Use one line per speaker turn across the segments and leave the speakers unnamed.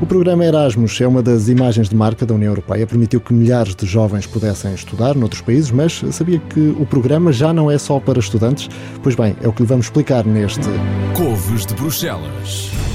O programa Erasmus é uma das imagens de marca da União Europeia. Permitiu que milhares de jovens pudessem estudar noutros países, mas sabia que o programa já não é só para estudantes? Pois bem, é o que lhe vamos explicar neste.
Couves de Bruxelas.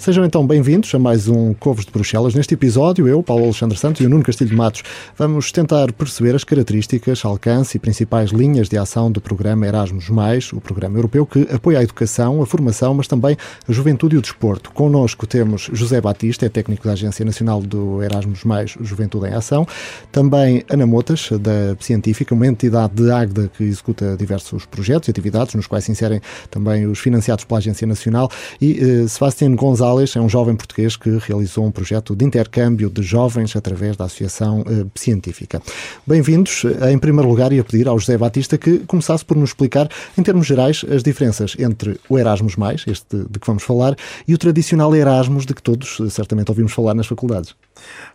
Sejam então bem-vindos a mais um Covos de Bruxelas. Neste episódio, eu, Paulo Alexandre Santos e o Nuno Castilho de Matos vamos tentar perceber as características, alcance e principais linhas de ação do programa Erasmus, o programa europeu que apoia a educação, a formação, mas também a juventude e o desporto. Connosco temos José Batista, é técnico da Agência Nacional do Erasmus, Juventude em Ação. Também Ana Motas, da Científica, uma entidade de Agda que executa diversos projetos e atividades, nos quais se inserem também os financiados pela Agência Nacional. E eh, Sebastião Gonzalez É um jovem português que realizou um projeto de intercâmbio de jovens através da Associação uh, Científica. Bem-vindos. Em primeiro lugar, ia pedir ao José Batista que começasse por nos explicar, em termos gerais, as diferenças entre o Erasmus, este de que vamos falar, e o tradicional Erasmus de que todos eh, certamente ouvimos falar nas faculdades.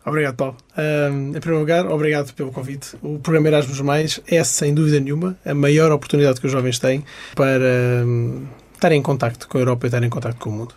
Obrigado, Paulo. Um, em primeiro lugar, obrigado pelo convite. O programa Erasmus é, sem dúvida nenhuma, a maior oportunidade que os jovens têm para. Um, estar em contacto com a Europa e estar em contacto com o mundo.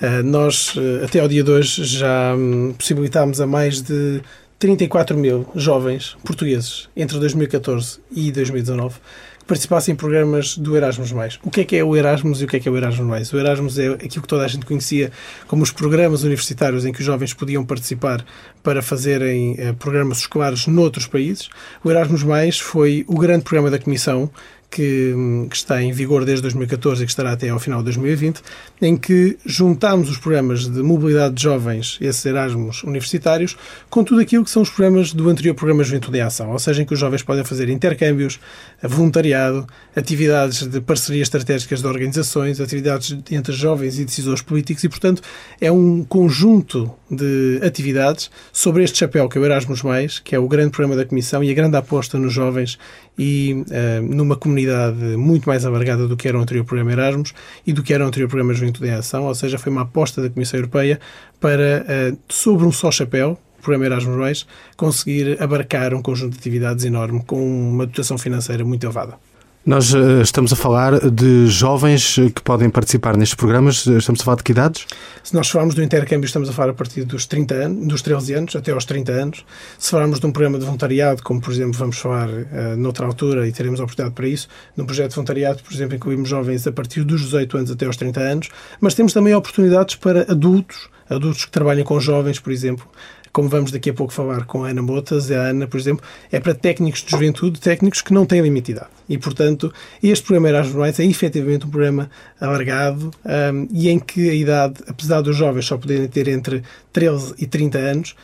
Uh, nós, uh, até ao dia de hoje, já um, possibilitámos a mais de 34 mil jovens portugueses entre 2014 e 2019 que participassem em programas do Erasmus+. O que é que é o Erasmus e o que é que é o Erasmus+. O Erasmus é aquilo que toda a gente conhecia como os programas universitários em que os jovens podiam participar para fazerem uh, programas escolares noutros países. O Erasmus+, foi o grande programa da Comissão que, que, está em vigor desde 2014 e que estará até ao final de 2020, em que juntámos os programas de mobilidade de jovens, esses Erasmus universitários, com tudo aquilo que são os programas do anterior programa Juventude em Ação, ou seja, em que os jovens podem fazer intercâmbios, voluntariado, atividades de parcerias estratégicas de organizações, atividades entre jovens e decisores políticos e, portanto, é um conjunto de atividades sobre este chapéu que é o Erasmus+, que é o grande programa da Comissão e a grande aposta nos jovens e uh, numa comunidade muito mais alargada do que era o anterior programa Erasmus e do que era o anterior programa Juventude em Ação, ou seja, foi uma aposta da Comissão Europeia para, uh, sobre um só chapéu, programa Erasmus+, conseguir abarcar um conjunto de atividades enorme com uma dotação financeira muito elevada.
Nós uh, estamos a falar de jovens que podem participar nestes programas. Estamos a falar de que idades?
Se nós falarmos do intercâmbio, estamos a falar a partir dos 30 anos, dos 13 anos até aos 30 anos. Se falarmos de um programa de voluntariado, como por exemplo vamos falar uh, noutra altura e teremos a oportunidade para isso, num projeto de voluntariado, por exemplo, incluímos jovens a partir dos 18 anos até aos 30 anos, mas temos também oportunidades para adultos, adultos que trabalham com jovens, por exemplo, como vamos daqui a pouco falar com a Ana Motas, a Ana, por exemplo, é para técnicos de juventude, técnicos que não têm limitidade. E, portanto, este programa Erasmus é efetivamente um programa alargado um, e em que a idade, apesar dos jovens só poderem ter entre 13 e 30 anos,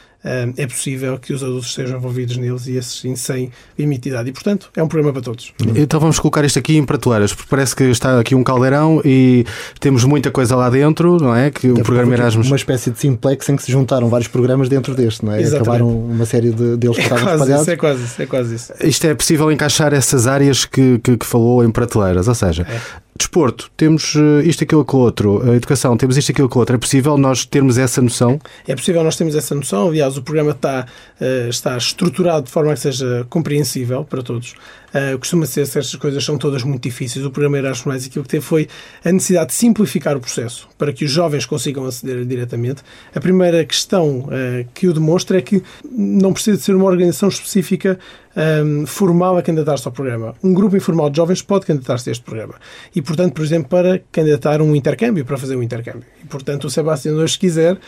é possível que os adultos estejam envolvidos neles e esses sim sem limitidade. E, portanto, é um problema para todos.
Então vamos colocar isto aqui em prateleiras, porque parece que está aqui um caldeirão e temos muita coisa lá dentro, não é? Que o programa Erasmus. Uma espécie de simplex em que se juntaram vários programas dentro deste, não é? Exatamente. Acabaram uma série de, deles que é estavam espalhados.
Isso, é quase isso, é quase isso.
Isto é possível encaixar essas áreas que, que, que falou em prateleiras, ou seja, é desporto, temos eh, isto, aquilo, aquilo outro, a educação, temos isto, aquilo, aquilo outro. É possível nós termos essa noção?
É possível nós termos essa noção. Aliás, o programa está, eh, está estruturado de forma que seja compreensível para todos. Uh, costuma ser se estas coisas são todas muito difíceis. O programa Erasmus aquilo que teve foi a necessidade de simplificar o processo para que os jovens consigam aceder diretamente. A primeira questão uh, que o demonstra é que não precisa de ser uma organização específica um, formal a candidatar-se ao programa. Um grupo informal de jovens pode candidatar-se a este programa. E, portanto, por exemplo, para candidatar um intercâmbio, para fazer um intercâmbio. E, portanto, o Sebastião hoje, se quiser, uh,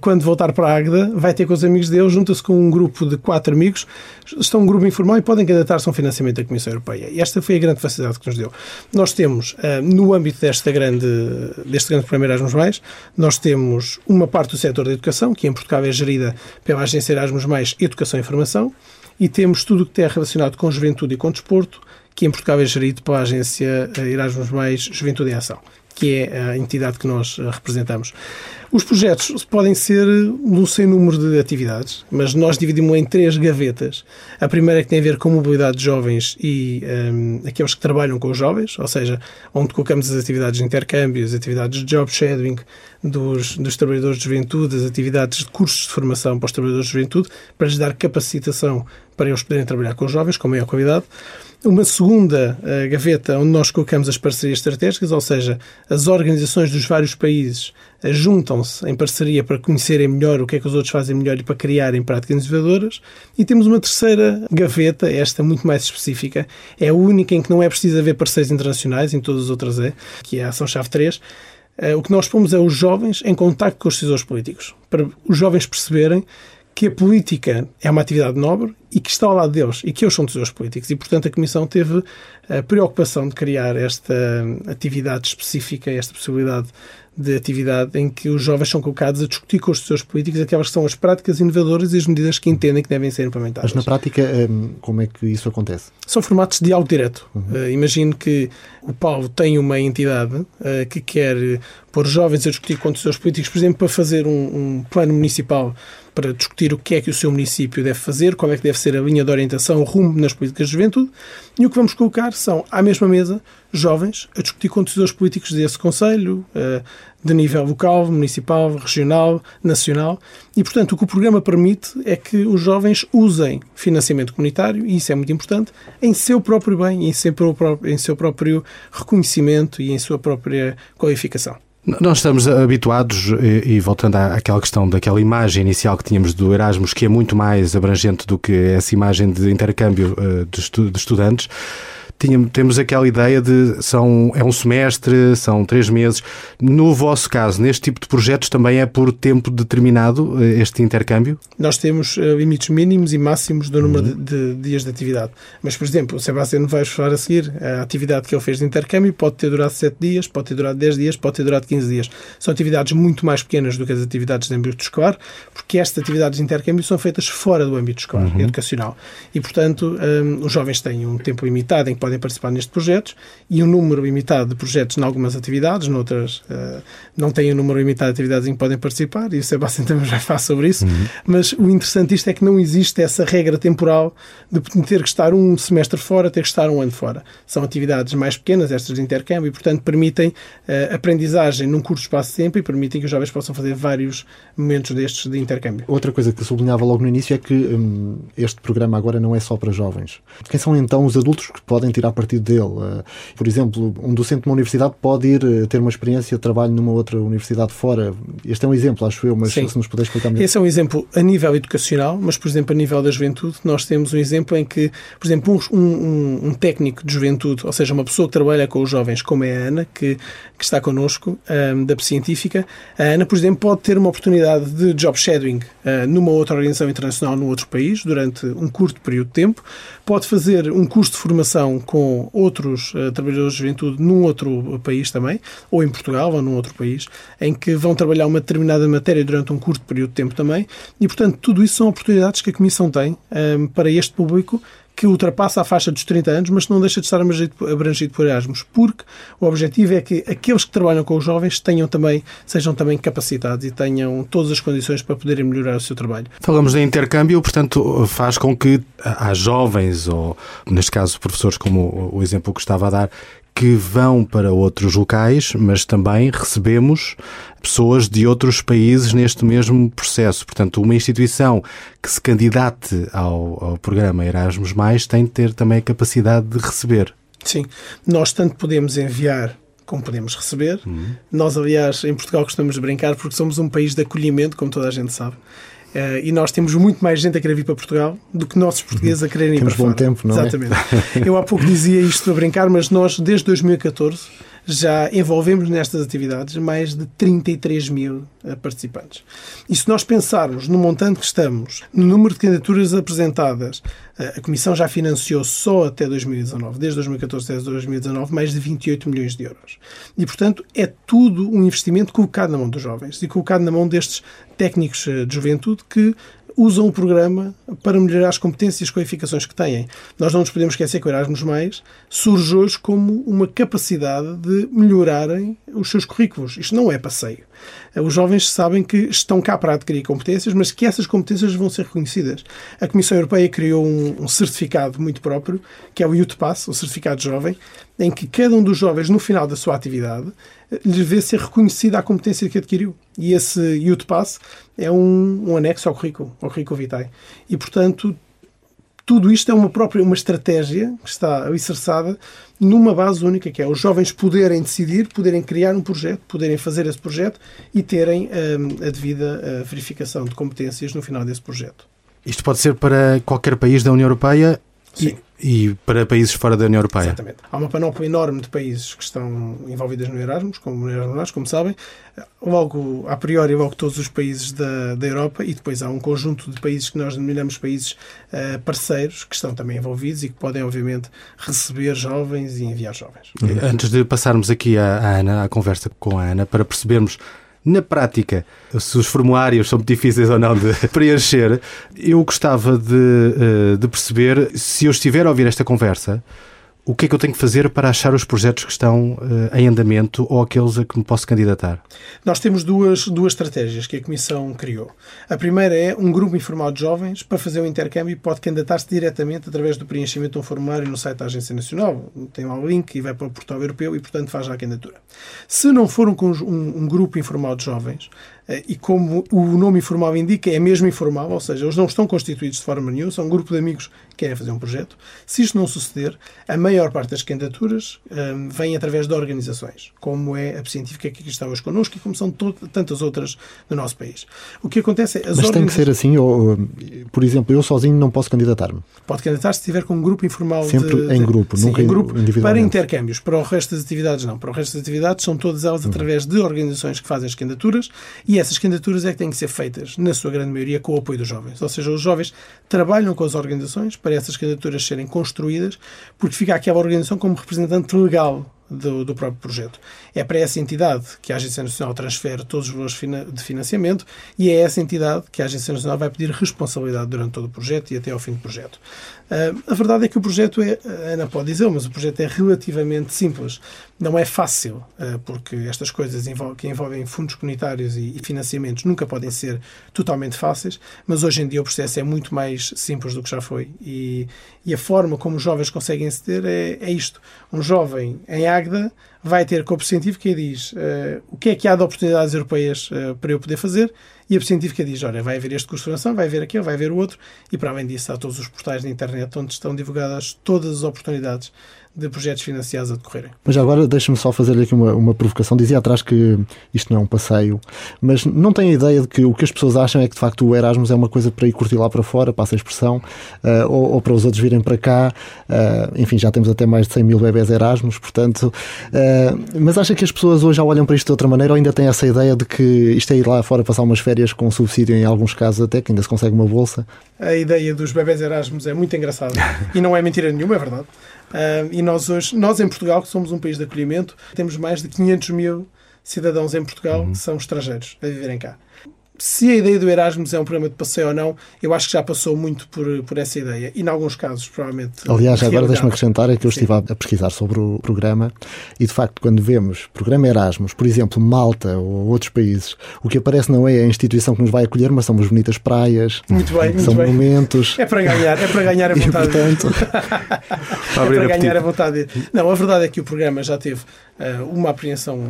quando voltar para a Águeda, vai ter com os amigos dele, junta-se com um grupo de quatro amigos, estão um grupo informal e podem candidatar-se a um financiamento da Comissão Europeia. E esta foi a grande facilidade que nos deu. Nós temos, uh, no âmbito desta grande, deste grande programa Erasmus+, nós temos uma parte do setor da educação, que em Portugal é gerida pela Agência Erasmus+, Educação e Informação, e temos tudo o que é relacionado com juventude e com desporto, que em Portugal é gerido pela Agência Erasmus+, Juventude em Ação que é a entidade que nós representamos. Os projetos podem ser um sem número de atividades, mas nós dividimos em três gavetas. A primeira que tem a ver com mobilidade de jovens e um, aqueles que trabalham com os jovens, ou seja, onde colocamos as atividades de intercâmbio, as atividades de job shadowing dos, dos trabalhadores de juventude, as atividades de cursos de formação para os trabalhadores de juventude, para lhes dar capacitação para eles poderem trabalhar com os jovens com maior qualidade. Uma segunda uh, gaveta onde nós colocamos as parcerias estratégicas, ou seja, as organizações dos vários países uh, juntam-se em parceria para conhecerem melhor o que é que os outros fazem melhor e para criarem práticas inovadoras. E temos uma terceira gaveta, esta muito mais específica, é a única em que não é preciso haver parceiros internacionais, em todas as outras é, que é a Ação-Chave 3. Uh, eh, o que nós pomos é os jovens em contato com os decisores políticos, para os jovens perceberem que a política é uma atividade nobre e que está ao lado deles e que eles são tesouros políticos. E, portanto, a Comissão teve a preocupação de criar esta atividade específica, esta possibilidade de atividade em que os jovens são colocados a discutir com os seus políticos aquelas que são as práticas inovadoras e as medidas que entendem que devem ser implementadas.
Mas na prática, hum, como é que isso acontece?
São formatos de diálogo direto. Uhum. Uh, imagino que o Paulo tem uma entidade uh, que quer pôr jovens a discutir com os seus políticos, por exemplo, para fazer um, um plano municipal para discutir o que é que o seu município deve fazer, qual é que deve ser a linha de orientação, o rumo nas políticas de juventude, e o que vamos colocar são, à mesma mesa, jovens a discutir com decisores políticos desse Conselho, eh, de nível local, municipal, regional, nacional, e, portanto, o que o programa permite é que os jovens usem financiamento comunitário, e isso é muito importante, em seu próprio bem, em seu próprio, em seu próprio reconhecimento e em sua própria qualificação.
Nós estamos habituados, e, voltando àquela questão daquela imagem inicial que tínhamos do Erasmus, que é muito mais abrangente do que essa imagem de intercâmbio eh, de estudantes, tínhamos, temos aquela ideia de são, é um semestre, são três meses. No vosso caso, neste tipo de projetos, também é por tempo determinado eh, este intercâmbio?
Nós temos uh, limites mínimos e máximos do número uhum. de, de, dias de atividade. Mas, por exemplo, o Sebastião vai falar a seguir, a atividade que ele fez de intercâmbio pode ter durado sete dias, pode ter durado dez dias, pode ter durado 15 dias. São atividades muito mais pequenas do que as atividades de âmbito escolar, porque estas atividades de intercâmbio são feitas fora do âmbito escolar uhum. educacional. E, portanto, um, os jovens têm um tempo limitado em que podem participar nestes projetos e um número limitado de projetos em algumas atividades, noutras uh, não têm um número limitado de atividades em que podem participar, e o Sebastião também já faz sobre isso, uhum. mas o interessante isto é que não existe essa regra temporal de ter que estar um semestre fora, ter que estar um ano fora. São atividades mais pequenas, estas de intercâmbio, e, portanto, permitem uh, aprendizagem num curto espaço de tempo e permitem que os jovens possam fazer vários momentos destes de intercâmbio.
Outra coisa que sublinhava logo no início é que hum, este programa agora não é só para jovens. Quem são então os adultos que podem tirar partido dele. Eh, por exemplo, um docente de uma universidade pode ir eh, ter uma experiência de trabalho numa outra universidade fora. Este é um exemplo, acho eu, mas Sim. se nos puder explicar melhor.
Esse é um exemplo a nível educacional, mas, por exemplo, a nível da juventude, nós temos um exemplo em que, por exemplo, um, um, um técnico de juventude, ou seja, uma pessoa que trabalha com os jovens, como é a Ana, que, que está connosco, um, ehm, da Científica, a Ana, por exemplo, pode ter uma oportunidade de job shadowing uh, numa outra organização internacional num outro país durante um curto período de tempo, pode fazer um curso de formação com outros uh, trabalhadores de juventude num outro país também, ou em Portugal ou num outro país, em que vão trabalhar uma determinada matéria durante um curto período de tempo também. E, portanto, tudo isso são oportunidades que a Comissão tem um, eh, para este público que ultrapassa a faixa dos 30 anos, mas não deixa de estar abrangido por Erasmus, porque o objetivo é que aqueles que trabalham com os jovens tenham também, sejam também capacitados e tenham todas as condições para poderem melhorar o seu trabalho.
Falamos de intercâmbio, portanto, faz com que há jovens, ou neste caso professores, como o exemplo que estava a dar, que vão para outros locais, mas também recebemos pessoas de outros países neste mesmo processo. Portanto, uma instituição que se candidate ao, ao programa Erasmus, tem de ter também a capacidade de receber.
Sim, nós tanto podemos enviar como podemos receber. Uhum. Nós, aliás, em Portugal gostamos de brincar porque somos um país de acolhimento, como toda a gente sabe. Uh, e nós temos muito mais gente a querer vir para Portugal do que nossos portugueses a quererem ir
temos
para fora.
Bom tempo, não
é? Exatamente. Eu há pouco dizia isto a brincar, mas nós, desde 2014, já envolvemos nestas atividades mais de 33 mil eh, participantes. E se nós pensarmos no montante que estamos, no número de candidaturas apresentadas, eh, a Comissão já financiou só até 2019, desde 2014 até 2019, mais de 28 milhões de euros. E, portanto, é tudo um investimento colocado na mão dos jovens e colocado na mão destes técnicos eh, de juventude que usam o programa para melhorar as competências e as qualificações que têm. Nós não nos podemos esquecer que o Erasmus Mais surge hoje como uma capacidade de melhorarem os seus currículos. Isto não é passeio. Os jovens sabem que estão cá para adquirir competências, mas que essas competências vão ser reconhecidas. A Comissão Europeia criou um, um certificado muito próprio, que é o Youth Pass, o certificado jovem, em que cada um dos jovens, no final da sua atividade, lhe vê ser reconhecida a competência que adquiriu. E esse Youth Pass é um, um anexo ao currículo, ao currículo vitae. E, portanto, tudo isto é uma própria uma estratégia que está alicerçada numa base única, que é os jovens poderem decidir, poderem criar um projeto, poderem fazer esse projeto e terem hum, a devida uh, verificação de competências no final desse projeto.
Isto pode ser para qualquer país da União Europeia
Sim.
E, e para países fora da União Europeia.
Exatamente. Há uma panóplia enorme de países que estão envolvidas no Erasmus, como, Erasmus, como sabem. Logo, a priori, logo todos os países da, da Europa e depois há um conjunto de países que nós denominamos países uh, parceiros que estão também envolvidos e que podem, obviamente, receber jovens e enviar jovens.
Antes de passarmos aqui à, à Ana, à conversa com a Ana, para percebermos na prática, se os formulários são difíceis ou não de preencher, eu gostava de, eh, de perceber se eu estiver a ouvir esta conversa o que é que eu tenho que fazer para achar os projetos que estão uh, em andamento ou aqueles a que me posso candidatar?
Nós temos duas, duas estratégias que a Comissão criou. A primeira é um grupo informal de jovens para fazer o intercâmbio e pode candidatar-se diretamente através do preenchimento de um formulário no site da Agência Nacional. Tem lá o link e vai para o portal europeu e, portanto, faz já a candidatura. Se não for um, um, um grupo informal de jovens, e como o nome informal indica, é mesmo informal, ou seja, eles não estão constituídos de forma nenhuma, são um grupo de amigos que querem fazer um projeto. Se isto não suceder, a maior parte das candidaturas um, eh, vem através de organizações, como é a Científica que aqui está hoje connosco e como são tantas outras do nosso país. O que acontece é...
As Mas tem que ser assim, ou, por exemplo, eu sozinho não posso candidatar-me?
Pode candidatar-se se estiver com um grupo informal.
Sempre
de,
em grupo,
sim,
nunca
em grupo, para intercâmbios. Para o resto das atividades, não. Para o resto das atividades, são todas elas através de organizações que fazem as candidaturas e essas candidaturas é que têm que ser feitas, na sua grande maioria, com o apoio dos jovens. Ou seja, os jovens trabalham com as organizações para essas candidaturas serem construídas, porque fica aquela organização como representante legal do, do, próprio projeto. É para essa entidade que a Agência Nacional transfere todos os valores de financiamento e é essa entidade que a Agência Nacional vai pedir responsabilidade durante todo o projeto e até ao fim do projeto. Uh, a verdade é que o projeto é, a Ana pode dizer, mas o projeto é relativamente simples. Não é fácil, uh, porque estas coisas que envolvem fundos comunitários e, financiamentos nunca podem ser totalmente fáceis, mas hoje em dia o processo é muito mais simples do que já foi. E, e a forma como os jovens conseguem aceder é, é isto. Um jovem em Águeda vai ter corpo científico e diz uh, o que é que há de oportunidades europeias uh, para eu poder fazer e a científica diz, olha, vai haver este curso de formação, vai haver aquele, vai haver o outro. E para além disso há todos os portais da internet onde estão divulgadas todas as oportunidades de projetos financiados a decorrerem.
Mas agora deixa-me só fazer aqui uma, uma provocação. Dizia atrás que isto não é um passeio, mas não tenho a ideia de que o que as pessoas acham é que de facto o Erasmus é uma coisa para ir curtir lá para fora, passa a expressão, uh, ou, ou, para os outros virem para cá. Uh, enfim, já temos até mais de 100 mil bebés Erasmus, portanto. Uh, mas acha que as pessoas hoje já olham para isto de outra maneira ou ainda têm essa ideia de que isto é ir lá fora passar umas férias com subsídio, em alguns casos até, que ainda se consegue uma bolsa?
A ideia dos bebés Erasmus é muito engraçada e não é mentira nenhuma, é verdade. E nós hoje, nós em Portugal, que somos um país de acolhimento, temos mais de 500 mil cidadãos em Portugal uhum. que são estrangeiros a viverem cá se a ideia do Erasmus é um programa de passeio ou não, eu acho que já passou muito por, por essa ideia. E, em alguns casos, provavelmente.
Aliás, agora deixe-me acrescentar é que eu Sim. estive a pesquisar sobre o programa e, de facto, quando vemos programa Erasmus, por exemplo, Malta ou outros países, o que aparece não é a instituição que nos vai acolher, mas são as bonitas praias,
muito bem, muito
são
bem.
monumentos.
É para ganhar, é para ganhar a vontade. E, portanto... é para ganhar a vontade. Não, a verdade é que o programa já teve uh, uma apreensão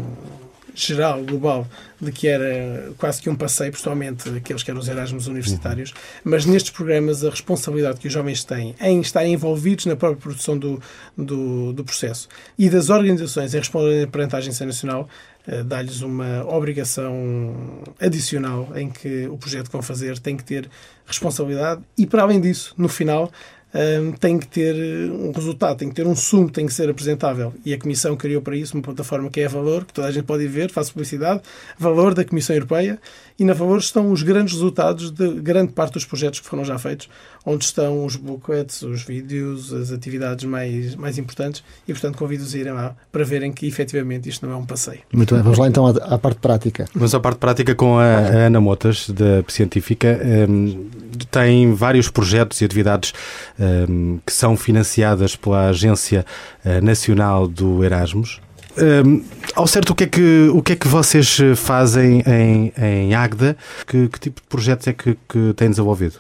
geral, global, de que era quase que um passeio, pessoalmente aqueles que eram os Erasmus universitários, uhum. mas nestes programas a responsabilidade que os jovens têm em estarem envolvidos na própria produção do, do, do processo e das organizações em responder perante a Agência Nacional uh, dá-lhes uma obrigação adicional em que o projeto que vão fazer tem que ter responsabilidade e, para além disso, no final, um, tem que ter um resultado, tem que ter um sumo, tem que ser apresentável. E a Comissão criou para isso uma plataforma que é Valor, que toda a gente pode ver, faço publicidade, Valor da Comissão Europeia, e na Valor estão os grandes resultados de grande parte dos projetos que foram já feitos, onde estão os booklets, os vídeos, as atividades mais, mais importantes e, portanto, convido-os a irem lá para verem que efetivamente isto não é um passeio.
Muito bem, vamos lá então à, à parte prática.
Vamos à parte prática com a, a Ana Motas, da Científica. Um, tem vários projetos e atividades um, que são financiadas pela Agência eh, Nacional do Erasmus. Um, ao certo, o que, é que, o que é que vocês fazem em, em Agda? Que, que tipo de projetos é que, que têm desenvolvido?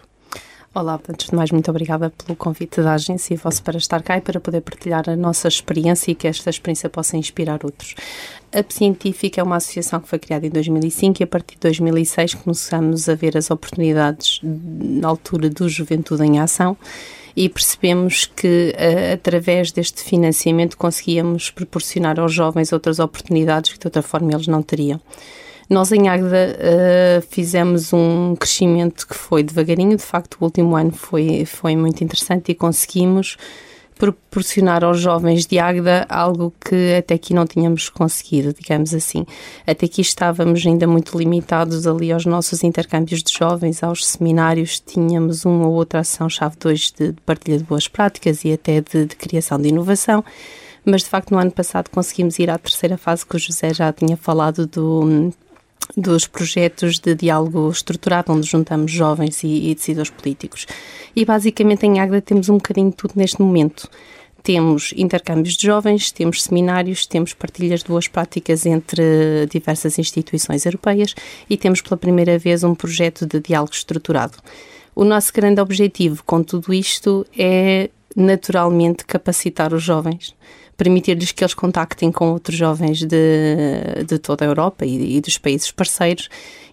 Olá, antes de mais, muito obrigada pelo convite da agência e vosso para estar cá e para poder partilhar a nossa experiência e que esta experiência possa inspirar outros. A Científica é uma associação que foi criada em 2005 e a partir de 2006 começamos a ver as oportunidades na altura do Juventude em Ação e percebemos que através deste financiamento conseguíamos proporcionar aos jovens outras oportunidades que de outra forma eles não teriam. Nós em Águeda uh, fizemos um crescimento que foi devagarinho, de facto o último ano foi, foi muito interessante e conseguimos proporcionar aos jovens de Águeda algo que até aqui não tínhamos conseguido, digamos assim. Até aqui estávamos ainda muito limitados ali aos nossos intercâmbios de jovens, aos seminários, tínhamos uma ou outra ação-chave 2 de, de partilha de boas práticas e até de, de criação de inovação mas de facto no ano passado conseguimos ir à terceira fase que o José já tinha falado do dos projetos de diálogo estruturado, onde juntamos jovens e, e decisores políticos. E basicamente em Águeda temos um bocadinho de tudo neste momento. Temos intercâmbios de jovens, temos seminários, temos partilhas de boas práticas entre diversas instituições europeias e temos pela primeira vez um projeto de diálogo estruturado. O nosso grande objetivo com tudo isto é naturalmente capacitar os jovens permitir-lhes que eles contactem com outros jovens de, de toda a Europa e, e dos países parceiros,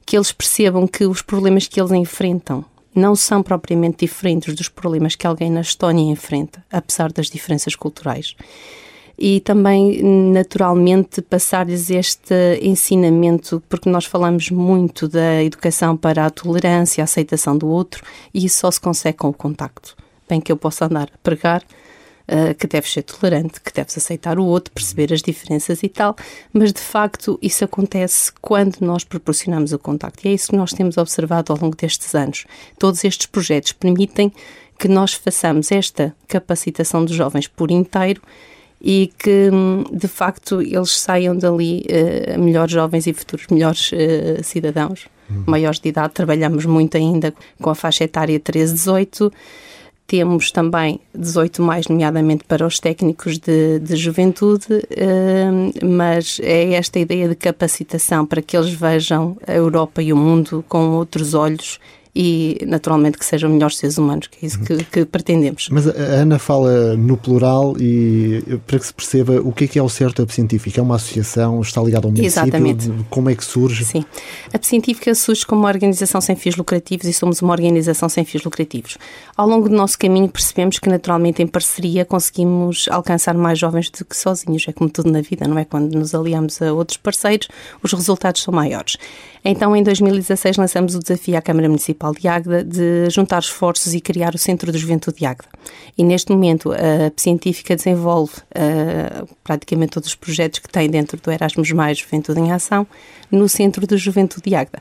que eles percebam que os problemas que eles enfrentam não são propriamente diferentes dos problemas que alguém na Estónia enfrenta, apesar das diferenças culturais. E também, naturalmente, passar-lhes este ensinamento, porque nós falamos muito da educação para a tolerância, a aceitação do outro, e isso só se consegue com o contacto. Bem que eu possa andar a pregar, uh, que deves ser tolerante, que deves aceitar o outro, perceber as diferenças e tal, mas de facto isso acontece quando nós proporcionamos o contacto. E é isso que nós temos observado ao longo destes anos. Todos estes projetos permitem que nós façamos esta capacitação dos jovens por inteiro e que de facto eles saiam dali uh, melhores jovens e futuros melhores uh, cidadãos, uhum. maiores de idade. Trabalhamos muito ainda com a faixa etária 13-18 temos também 18 mais, nomeadamente para os técnicos de, de juventude, uh, mas é esta ideia de capacitação para que eles vejam a Europa e o mundo com outros olhos e, naturalmente, que sejam melhores seres humanos, que é isso que, que, pretendemos.
Mas a Ana fala no plural e para que se perceba o que é que é o certo a Científica. É uma associação, está ligada ao município?
Exatamente.
Como é que surge?
Sim. A Científica surge como uma organização sem fins lucrativos e somos uma organização sem fins lucrativos. Ao longo do nosso caminho percebemos que, naturalmente, em parceria conseguimos alcançar mais jovens do que sozinhos. É como tudo na vida, não é? Quando nos aliamos a outros parceiros, os resultados são maiores. Então, em 2016, lançamos o desafio à Câmara Municipal de Águeda de juntar esforços e criar o Centro de Juventude de Águeda. E neste momento, a Científica desenvolve uh, praticamente todos os projetos que tem dentro do Erasmus Mais Juventude em Ação no Centro de Juventude de Águeda.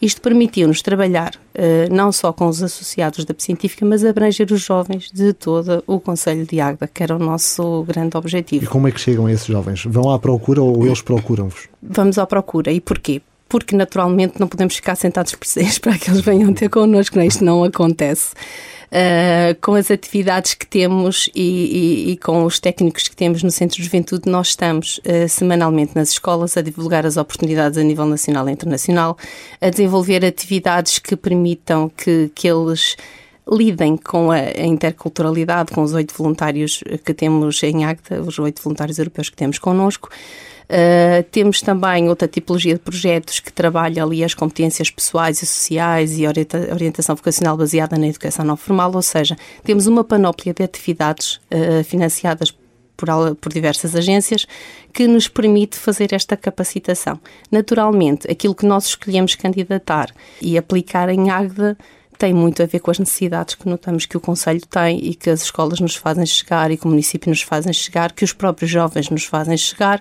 Isto permitiu-nos trabalhar uh, não só com os associados da Científica, mas abranger os jovens de todo o Conselho de Águeda, que era o nosso grande objetivo.
E como é que chegam esses jovens? Vão à procura ou eles procuram-vos?
Vamos à procura. E porquê? Porque naturalmente não podemos ficar sentados por si para que eles venham ter connosco, não, é? isto não acontece. Uh, com as atividades que temos e, e, e, com os técnicos que temos no Centro de Juventude, nós estamos uh, semanalmente nas escolas a divulgar as oportunidades a nível nacional e internacional, a desenvolver atividades que permitam que, que eles lidem com a, a interculturalidade, com os oito voluntários que temos em ACTA, os oito voluntários europeus que temos connosco. Uh, temos também outra tipologia de projetos que trabalha ali as competências pessoais e sociais e orienta orientação vocacional baseada na educação não formal, ou seja, temos uma panóplia de atividades uh, financiadas por, por, diversas agências que nos permite fazer esta capacitação. Naturalmente, aquilo que nós escolhemos candidatar e aplicar em Águeda tem muito a ver com as necessidades que notamos que o Conselho tem e que as escolas nos fazem chegar e que o município nos fazem chegar, que os próprios jovens nos fazem chegar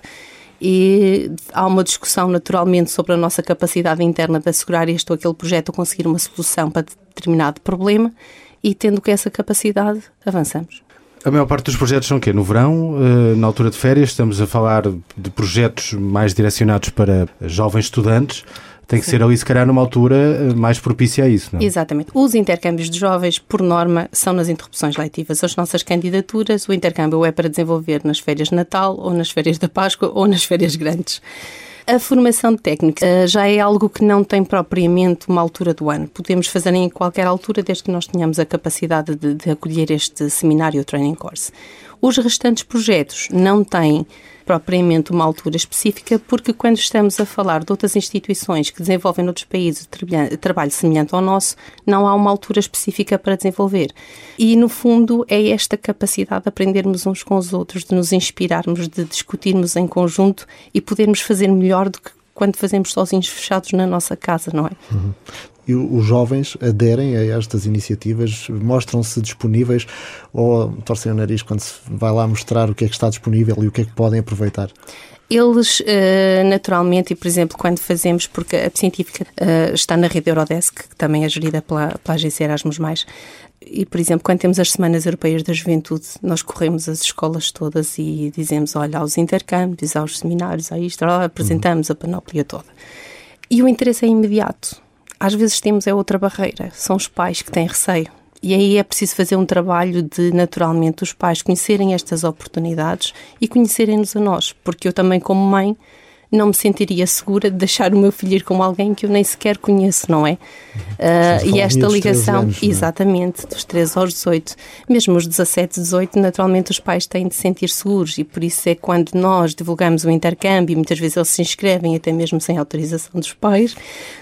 e há uma discussão naturalmente sobre a nossa capacidade interna de assegurar este ou aquele projeto ou conseguir uma solução para determinado problema e tendo que essa capacidade, avançamos.
A maior parte dos projetos são o quê? No verão, eh, na altura de férias, estamos a falar de projetos mais direcionados para jovens estudantes. Tem que Sim. ser ali, se calhar, numa altura eh, mais propícia a isso, não
é? Exatamente. Os intercâmbios de jovens, por norma, são nas interrupções letivas. As nossas candidaturas, o intercâmbio é para desenvolver nas férias de Natal, ou nas férias da Páscoa, ou nas férias grandes. A formação técnica uh, já é algo que não tem propriamente uma altura do ano. Podemos fazer em qualquer altura, desde que nós tenhamos a capacidade de, de acolher este seminário ou training course. Os restantes projetos não têm propriamente uma altura específica, porque quando estamos a falar de outras instituições que desenvolvem noutros países trabalho semelhante ao nosso, não há uma altura específica para desenvolver. E, no fundo, é esta capacidade de aprendermos uns com os outros, de nos inspirarmos, de discutirmos em conjunto e podermos fazer melhor do que quando fazemos sozinhos fechados na nossa casa, não é?
Uhum os jovens aderem a estas iniciativas, mostram-se disponíveis ou torcem o nariz quando se vai lá mostrar o que é que está disponível e o que é que podem aproveitar?
Eles, eh, naturalmente, e por exemplo, quando fazemos, porque a científica eh, está na rede Eurodesk, que também é gerida pela, pela agência Erasmus, e, por exemplo, quando temos as Semanas Europeias da Juventude, nós corremos as escolas todas e dizemos: olha, aos intercâmbios, aos seminários, a isto, apresentamos a panóplia toda. E o interesse é imediato às vezes temos é outra barreira, são os pais que têm receio. E aí é preciso fazer um trabalho de, naturalmente, os pais conhecerem estas oportunidades e conhecerem-nos a nós, porque eu também, como mãe, não me sentiria segura de deixar o meu filho ir com alguém que eu nem sequer conheço, não é? Uh, e esta ligação, anos, é? exatamente, dos 13 aos 18, mesmo os 17, 18, naturalmente os pais têm de sentir seguros e por isso é quando nós divulgamos o intercâmbio, muitas vezes eles se inscrevem até mesmo sem autorização dos pais,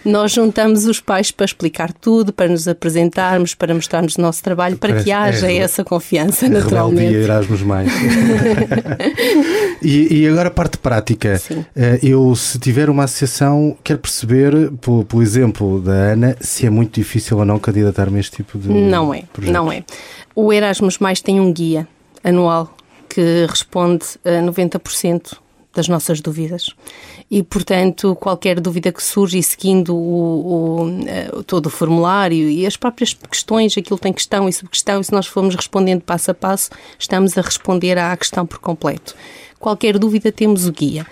nós juntamos os pais para explicar tudo, para nos apresentarmos, para mostrarmos o nosso trabalho, para Parece, que haja é, essa confiança, é naturalmente.
Erasmus mais. e, e, agora a parte prática. Sim. Uh, eu, se tiver uma associação, quero perceber, por, por exemplo da Ana, se é muito difícil ou não candidatar-me a este tipo de.
Não é,
projetos.
não é. O Erasmus Mais tem um guia anual que responde a 90% das nossas dúvidas. E, portanto, qualquer dúvida que surge e seguindo o, o, eh, todo o formulário e as próprias questões, aquilo tem questão e subquestão, e se nós formos respondendo passo a passo, estamos a responder à questão por completo. Qualquer dúvida, temos o guia.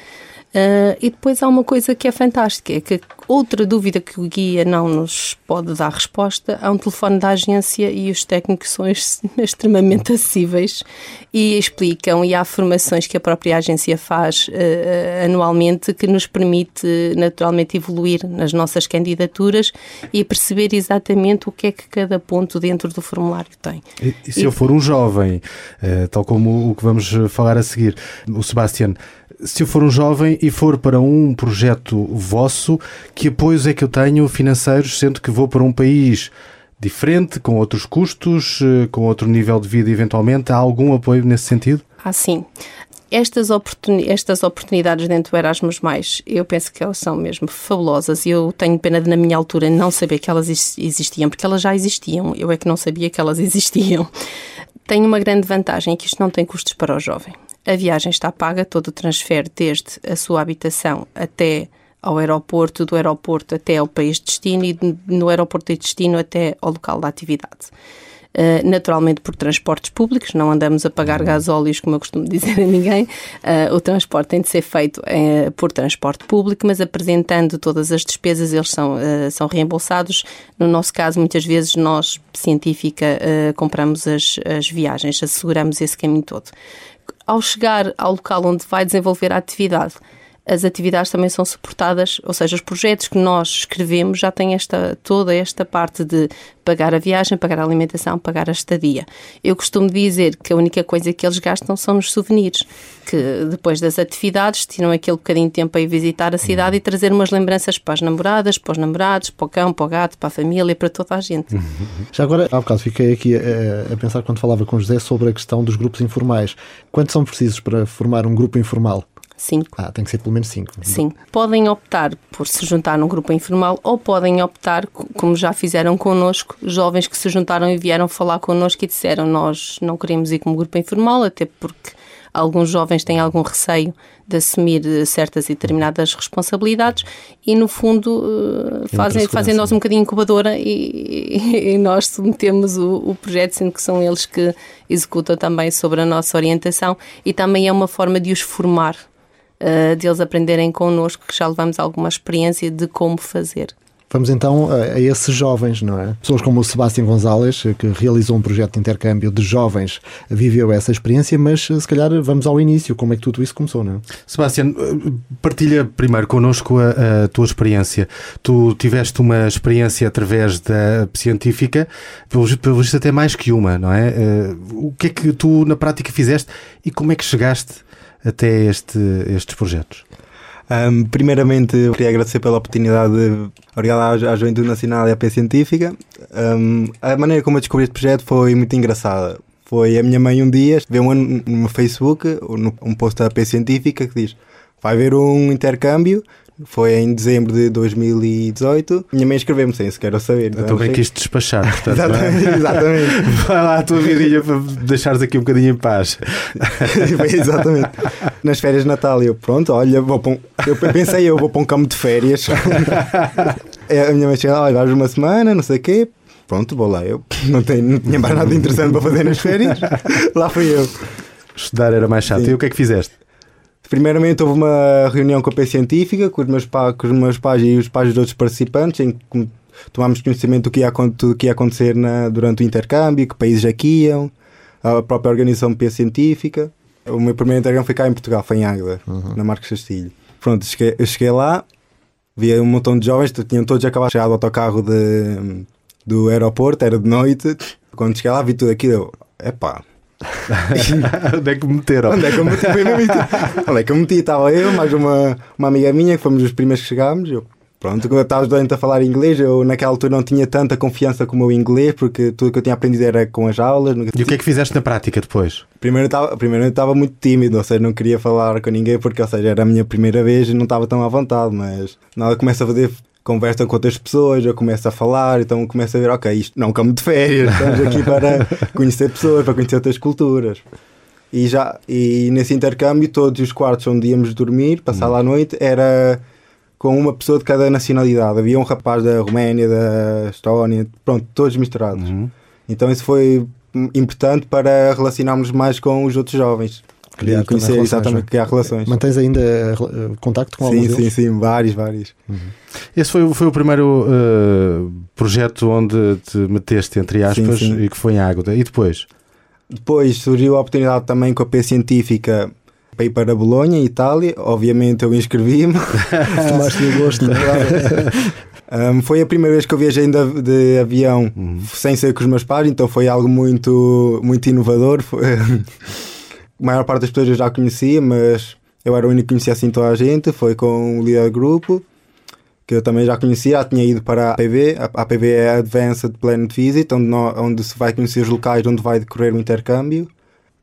Uh, e depois há uma coisa que é fantástica, é que outra dúvida que o guia não nos pode dar resposta, há um telefone da agência e os técnicos são extremamente acessíveis e explicam, e há formações que a própria agência faz uh, anualmente que nos permite naturalmente evoluir nas nossas candidaturas e perceber exatamente o que é que cada ponto dentro do formulário tem.
E, e se e, eu for um jovem, uh, tal como o que vamos falar a seguir, o Sebastião, se eu for um jovem e for para um projeto vosso, que apoios é que eu tenho financeiros, sendo que vou para um país diferente, com outros custos, eh, com outro nível de vida eventualmente? Há algum apoio nesse sentido?
Ah, sim. Estas, oportun estas oportunidades dentro do Erasmus, eu penso que elas são mesmo fabulosas eu tenho pena de, na minha altura, não saber que elas existiam, porque elas já existiam, eu é que não sabia que elas existiam. Tem uma grande vantagem, que isto não tem custos para o jovem. A viagem está paga, todo o transfer desde a sua habitação até ao aeroporto, do aeroporto até ao país de destino e no aeroporto de destino até ao local da atividade. Uh, naturalmente por transportes públicos, não andamos a pagar gasóleos, como eu costumo dizer a ninguém. Uh, o transporte tem de ser feito uh, por transporte público, mas apresentando todas as despesas, eles são, são reembolsados. No nosso caso, muitas vezes nós, científica, compramos as, as viagens, asseguramos esse caminho todo ao chegar ao local onde vai desenvolver a atividade, as atividades também são suportadas, ou seja, os projetos que nós escrevemos já têm esta, toda esta parte de pagar a viagem, pagar a alimentação, pagar a estadia. Eu costumo dizer que a única coisa que eles gastam são nos souvenirs, que depois das atividades tiram aquele bocadinho de tempo a ir visitar a cidade e trazer umas lembranças para as namoradas, para os namorados, para o cão, para o gato, para a família, para toda a gente.
Já agora, há bocado fiquei aqui a, a pensar quando falava com José sobre a questão dos grupos informais. Quantos são precisos para formar um grupo informal?
Cinco.
Ah, tem que ser pelo menos cinco.
Sim. Podem optar por se juntar num grupo informal ou podem optar, como já fizeram connosco, jovens que se juntaram e vieram falar connosco e disseram nós não queremos ir como grupo informal, até porque alguns jovens têm algum receio de assumir certas e determinadas responsabilidades e, no fundo, uh, fazem, fazem nós um bocadinho incubadora e, e nós submetemos o, o projeto, sendo que são eles que executam também sobre a nossa orientação e também é uma forma de os formar uh, deles aprenderem connosco, que já levamos alguma experiência de como fazer.
Vamos então a, a, esses jovens, não é? Pessoas como o Sebastião Gonzalez, que realizou um projeto de intercâmbio de jovens, viveu essa experiência, mas se calhar vamos ao início, como é que tudo isso começou, não é?
Sebastião, partilha primeiro connosco a, a, tua experiência. Tu tiveste uma experiência através da científica, pelo, pelo visto até mais que uma, não é? Uh, o que é que tu na prática fizeste e como é que chegaste até este, estes projetos?
Um, primeiramente, eu queria agradecer pela oportunidade de obrigado à, à Juventude Nacional e à P Científica. Um, a maneira como eu descobri este projeto foi muito engraçada. Foi a minha mãe um dia, vê um, no Facebook, um post da P Científica que diz vai haver um intercâmbio foi em dezembro de 2018. Minha mãe escreveu-me sem sequer saber.
Então bem quis despachar, portanto.
É? exatamente, exatamente.
Vai lá a tua vidinha para deixares aqui um bocadinho em paz.
exatamente. Nas férias de Natal, eu, pronto, olha, vou um... eu pensei, eu vou para um campo de férias. a minha mãe chegou, olha, vais uma semana, não sei o quê. Pronto, vou lá. Eu não, tenho, não tinha mais nada interessante para fazer nas férias. Lá fui eu.
Estudar era mais chato. Sim. E o que é que fizeste?
Primeiramente houve uma reunião com a P Científica, com os meus, pa, com os meus pais e os pais dos outros participantes, em que tomámos conhecimento do que ia, do que ia acontecer na, durante o intercâmbio, que países aqui iam, a própria organização P Científica. O meu primeiro intercâmbio foi cá em Portugal, foi em Águeda, uhum. na Marcos Castilho. Pronto, cheguei, eu cheguei lá, vi um montão de jovens, tinham todos acabado de chegar do autocarro de, do aeroporto, era de noite. Quando cheguei lá vi tudo aquilo, é pá,
Onde é que me meteram?
Onde é que eu meti? Onde é que eu meti? Estava eu, mais uma, uma amiga minha, que fomos os primeiros que chegámos. Eu, pronto, quando eu estava doente a falar inglês, eu naquela altura não tinha tanta confiança com o meu inglês, porque tudo que eu tinha aprendido era com as aulas.
E o que é que fizeste na prática depois?
Primeiro eu estava, primeiro eu estava muito tímido, ou seja, não queria falar com ninguém, porque, ou seja, era a minha primeira vez e não estava tão à vontade, mas nada começa a fazer conversa com outras pessoas, eu começo a falar, então começo a ver, ok, isto não como de férias, estamos aqui para conhecer pessoas, para conhecer outras culturas. E, já, e nesse intercâmbio, todos os quartos onde íamos dormir, passar uhum. lá a noite, era com uma pessoa de cada nacionalidade. Havia um rapaz da Roménia, da Estónia, pronto, todos misturados. Uhum. Então isso foi importante para relacionarmos mais com os outros jovens. Criar conhecer relações, exatamente, é? criar relações.
Mantens ainda uh, contacto com
sim,
alguns
Sim,
deles?
sim, vários, vários. Uhum.
Esse foi, foi o primeiro uh, projeto onde te meteste, entre aspas, sim, sim. e que foi em Águeda. E depois?
Depois surgiu a oportunidade também com a P Científica para ir para Bolonha, Itália. Obviamente eu inscrevi-me.
Tomaste o gosto,
é? Um, foi a primeira vez que eu viajei de, de avião uhum. sem ser com os meus pais, então foi algo muito, muito inovador. Foi, maior parte das pessoas eu já conhecia, mas eu era o único que conhecia assim toda a gente. Foi com o líder do grupo, que eu também já conhecia, já tinha ido para a APV. A APV é a Advanced Planet Visit, onde, onde se vai conhecer os locais onde vai decorrer o intercâmbio.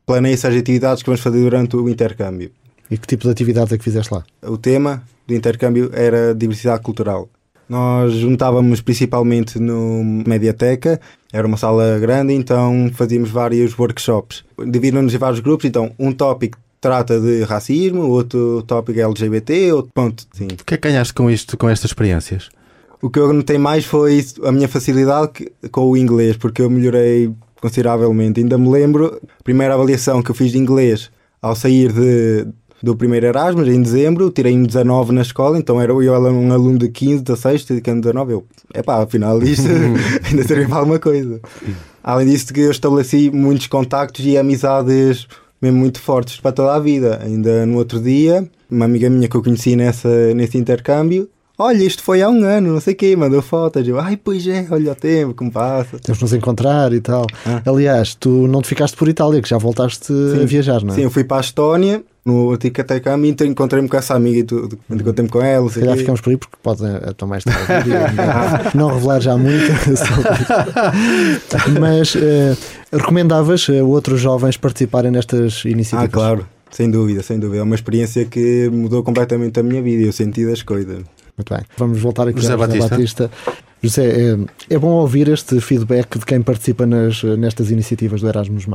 Planei as atividades que vamos fazer durante o intercâmbio.
E que tipo de atividades é que fizeste lá?
O tema do intercâmbio era diversidade cultural. Nós juntávamos principalmente no Mediateca, era uma sala grande, então fazíamos vários workshops. Dividiram-nos em vários grupos, então um tópico trata de racismo, outro tópico é LGBT, outro ponto. Sim.
O que é que ganhaste com isto, com estas experiências?
O que eu notei mais foi a minha facilidade com o inglês, porque eu melhorei consideravelmente. Ainda me lembro, a primeira avaliação que eu fiz de inglês ao sair de, do primeiro Erasmus, em dezembro, tirei-me 19 na escola, então era eu um aluno de 15, 16, tirei-me 19, eu, epá, afinal isto ainda serviu para alguma coisa. Além disso, que eu estabeleci muitos contactos e amizades mesmo muito fortes para toda a vida. Ainda no outro dia, uma amiga minha que eu conheci nessa, nesse intercâmbio, olha, isto foi há um ano, não sei o quê, mandou fotos. Eu, ai, pois é, olha o tempo, como passa.
Temos de nos encontrar e tal. Ah. Aliás, tu não te ficaste por Itália, que já voltaste
sim.
a viajar, não é?
Sim, eu fui para a Estónia, no Ticatecam, e encontrei-me com essa amiga e tudo. Encontrei-me com ela.
Se calhar ficamos por aí, porque pode estar mais tarde. não revelar já muito. Mas uh, recomendavas a outros jovens participarem nestas iniciativas?
Ah, claro. Sem dúvida, sem dúvida. É uma experiência que mudou completamente a minha vida e eu senti das coisas.
Muito bem. Vamos voltar aqui
José
ao
Batista.
Batista. José, é, é, bom ouvir este feedback de quem participa nas, nestas iniciativas do Erasmus.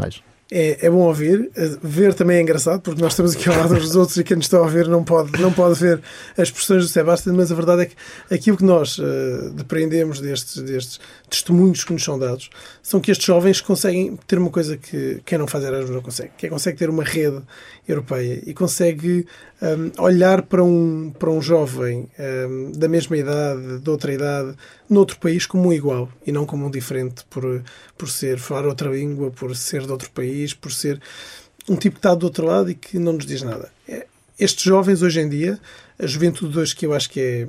É, é bom ouvir. Ver também é engraçado, porque nós estamos aqui ao lado dos outros e quem nos está a ouvir não pode, não pode ver as expressões do Sebastião, mas a verdade é que aquilo que nós uh, depreendemos destes, destes testemunhos que nos são dados são que estes jovens conseguem ter uma coisa que quem não faz Erasmus não consegue, que é consegue ter uma rede europeia e consegue um, olhar para um, para um jovem um, da mesma idade, de outra idade, noutro país como um igual e não como um diferente por, por ser falar outra língua, por ser de outro país, por ser um tipo que está do outro lado e que não nos diz nada. É, estes jovens hoje em dia, a juventude de hoje que eu acho que é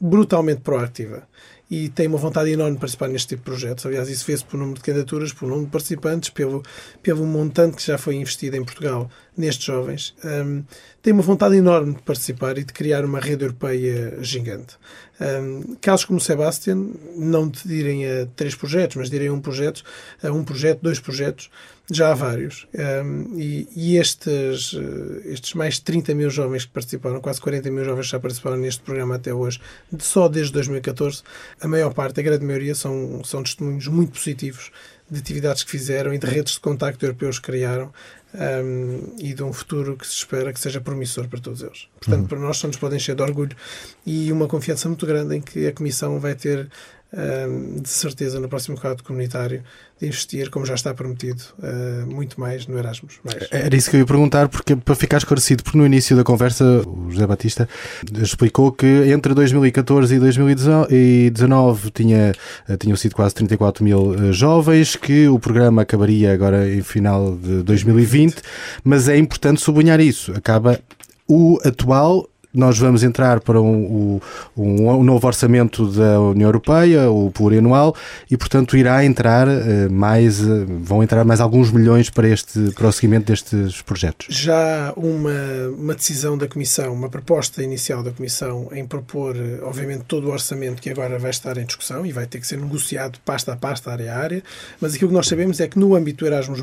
brutalmente proativa e tem uma vontade enorme de participar neste tipo de projetos. Aliás, isso fez-se por número de candidaturas, por número de participantes, pelo, pelo montante que já foi investido em Portugal nestes jovens. Um, tem uma vontade enorme de participar e de criar uma rede europeia gigante. Um, casos como o Sebastian, não te direm a três projetos, mas direm um projeto, a um projeto, dois projetos, já há vários. Um, e, e estes, eh, estes mais de 30 mil jovens que participaram, quase 40 mil jovens que já participaram neste programa até hoje, só desde 2014, a maior parte, a grande maioria, são, são testemunhos muito positivos de atividades que fizeram e de redes de contacto europeus que criaram um, e de um futuro que se espera que seja promissor para todos eles. Portanto, uhum. para nós só nos pode encher de orgulho e uma confiança muito grande em que a Comissão vai ter de certeza no próximo quadro comunitário de investir, como já está prometido, uh, muito mais no Erasmus. Mais.
Era isso que eu ia perguntar, porque para ficar esclarecido, porque no início da conversa o José Batista explicou que entre 2014 e 2019 tinha, eh, tinham sido quase 34 mil eh, jovens, que o programa acabaria agora em final de 2020, mas é importante sublinhar isso. Acaba o atual nós vamos entrar para um, um, um, novo orçamento da União Europeia, o plurianual, e portanto irá entrar uh, mais, uh, vão entrar mais alguns milhões para este para o seguimento destes projetos.
Já uma, uma decisão da Comissão, uma proposta inicial da Comissão em propor, eh, obviamente, todo o orçamento que agora vai estar em discussão e vai ter que ser negociado pasta a pasta, área a área, mas aquilo que nós sabemos é que no âmbito do Erasmus,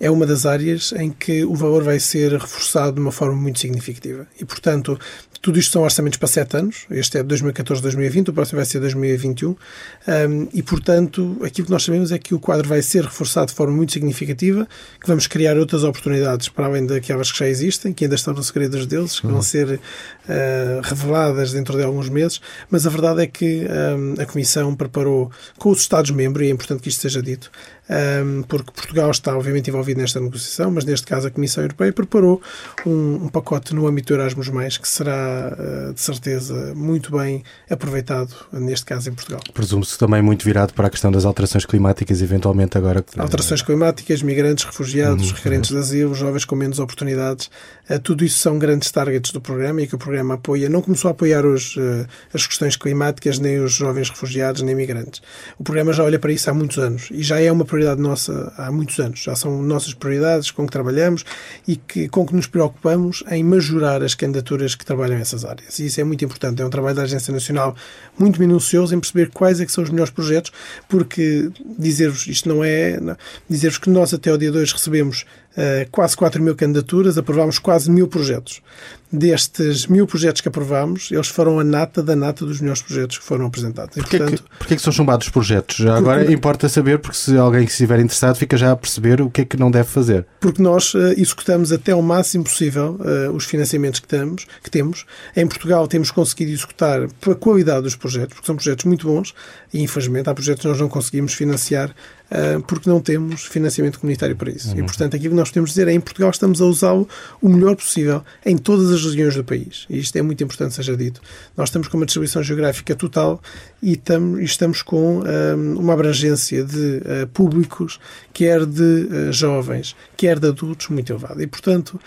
é uma das áreas em que o valor vai ser reforçado de uma forma muito significativa. E, portanto, tudo isto são orçamentos para sete anos. Este é de 2014-2020, o próximo vai ser 2021. Um, e, portanto, aquilo que nós sabemos é que o quadro vai ser reforçado de forma muito significativa, que vamos criar outras oportunidades para além daquelas que já existem, que ainda estão no segredo deles, que vão uhum. ser uh, reveladas dentro de alguns meses. Mas a verdade é que um, a Comissão preparou com os Estados-membros, e é importante que isto seja dito, um, porque Portugal está obviamente envolvido nesta negociação, mas neste caso a Comissão Europeia preparou um, um pacote no âmbito Erasmus, que será uh, de certeza muito bem aproveitado, neste caso em Portugal.
Presumo-se também muito virado para a questão das alterações climáticas, eventualmente agora.
Alterações climáticas, migrantes, refugiados, uhum. requerentes de asilo, jovens com menos oportunidades, uh, tudo isso são grandes targets do programa e que o programa apoia. Não começou a apoiar hoje uh, as questões climáticas, nem os jovens refugiados, nem migrantes. O programa já olha para isso há muitos anos e já é uma prioridade nossa há muitos anos. Já são nossas prioridades com que trabalhamos e que, com que nos preocupamos em majorar as candidaturas que trabalham nessas áreas. E isso é muito importante. É um trabalho da Agência Nacional muito minucioso em perceber quais é que são os melhores projetos, porque dizer-vos, isto não é, dizer-vos que nós até o dia 2 recebemos quase 4 mil candidaturas, aprovámos quase mil projetos destes mil projetos que aprovámos, eles foram a nata da nata dos melhores projetos que foram apresentados.
Porquê, portanto, que, porquê que são chumbados projetos? Já agora porque, importa saber, porque se alguém que estiver interessado fica já a perceber o que é que não deve fazer.
Porque nós uh, executamos até o máximo possível uh, os financiamentos que temos, que temos. Em Portugal temos conseguido executar pela qualidade dos projetos, porque são projetos muito bons e infelizmente há projetos que nós não conseguimos financiar porque não temos financiamento comunitário para isso. Uhum. E portanto aquilo que nós podemos dizer é em Portugal estamos a usá-lo o melhor possível em todas as regiões do país. E isto é muito importante seja dito. Nós estamos com uma distribuição geográfica total e estamos, com um, uma abrangência de uh, públicos, quer de jovens, quer de adultos, muito elevada. E, portanto,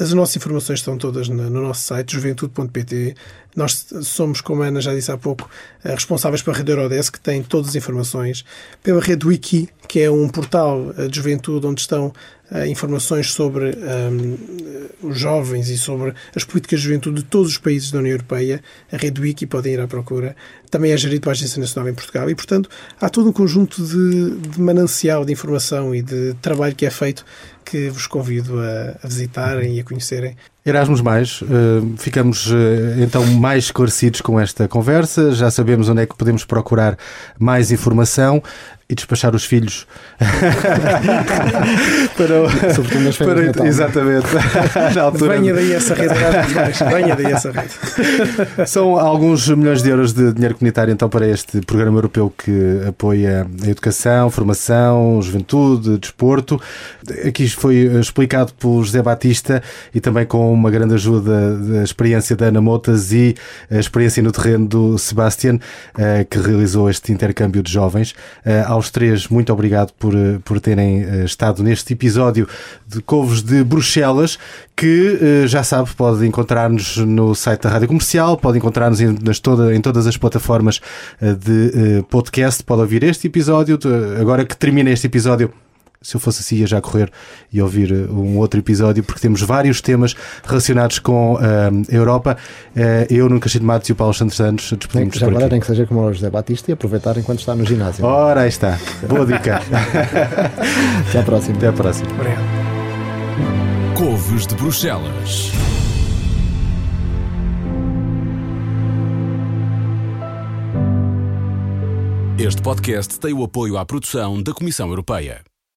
as nossas informações estão todas no, no nosso site, juventude.pt. Nós somos, como a Ana já disse há pouco, uh, responsáveis pela rede Eurodesk, que tem todas as informações, pela rede Wiki, que é um portal de juventude onde estão uh, informações sobre um, os jovens e sobre as políticas de juventude de todos os países da União Europeia. A rede Wiki podem ir à procura. Também é gerido pela Agência Nacional em Portugal e, portanto, há todo um conjunto de, de manancial de informação e de trabalho que é feito que vos convido a, a visitarem e a conhecerem.
Erasmus Mais, uh, ficamos uh, então mais esclarecidos com esta conversa, já sabemos onde é que podemos procurar mais informação. E despachar os filhos para,
Sobretudo nas férias de
para
Natal.
exatamente na altura
Venha daí essa rede. Venha daí essa rede.
São alguns milhões de euros de dinheiro comunitário então para este programa europeu que apoia a educação, formação, juventude, desporto. Aqui foi explicado por José Batista e também com uma grande ajuda da experiência da Ana Motas e a experiência no terreno do Sebastian, eh, que realizou este intercâmbio de jovens. Eh, Aos três, muito obrigado por, eh, por terem eh, estado neste episódio de Covos de Bruxelas, que eh, já sabe, pode encontrar-nos no site da Rádio Comercial, pode encontrar-nos em, toda, em todas as plataformas de podcast, pode ouvir este episódio. Agora que termina este episódio, se eu fosse assim, ia já correr e ouvir eh, um outro episódio, porque temos vários temas relacionados com a Europa. Eh, eu, Nuno Castilho de Matos e o Paulo Santos Santos,
Tem,
despedimos
já
por
agora
aqui.
tem que seja como o José Batista e aproveitar enquanto está no ginásio.
Ora, aí está. Boa dica.
Até à próxima.
Até a próxima.
Obrigado.
Couves de Bruxelas. Este podcast tem o apoio à produção da Comissão Europeia.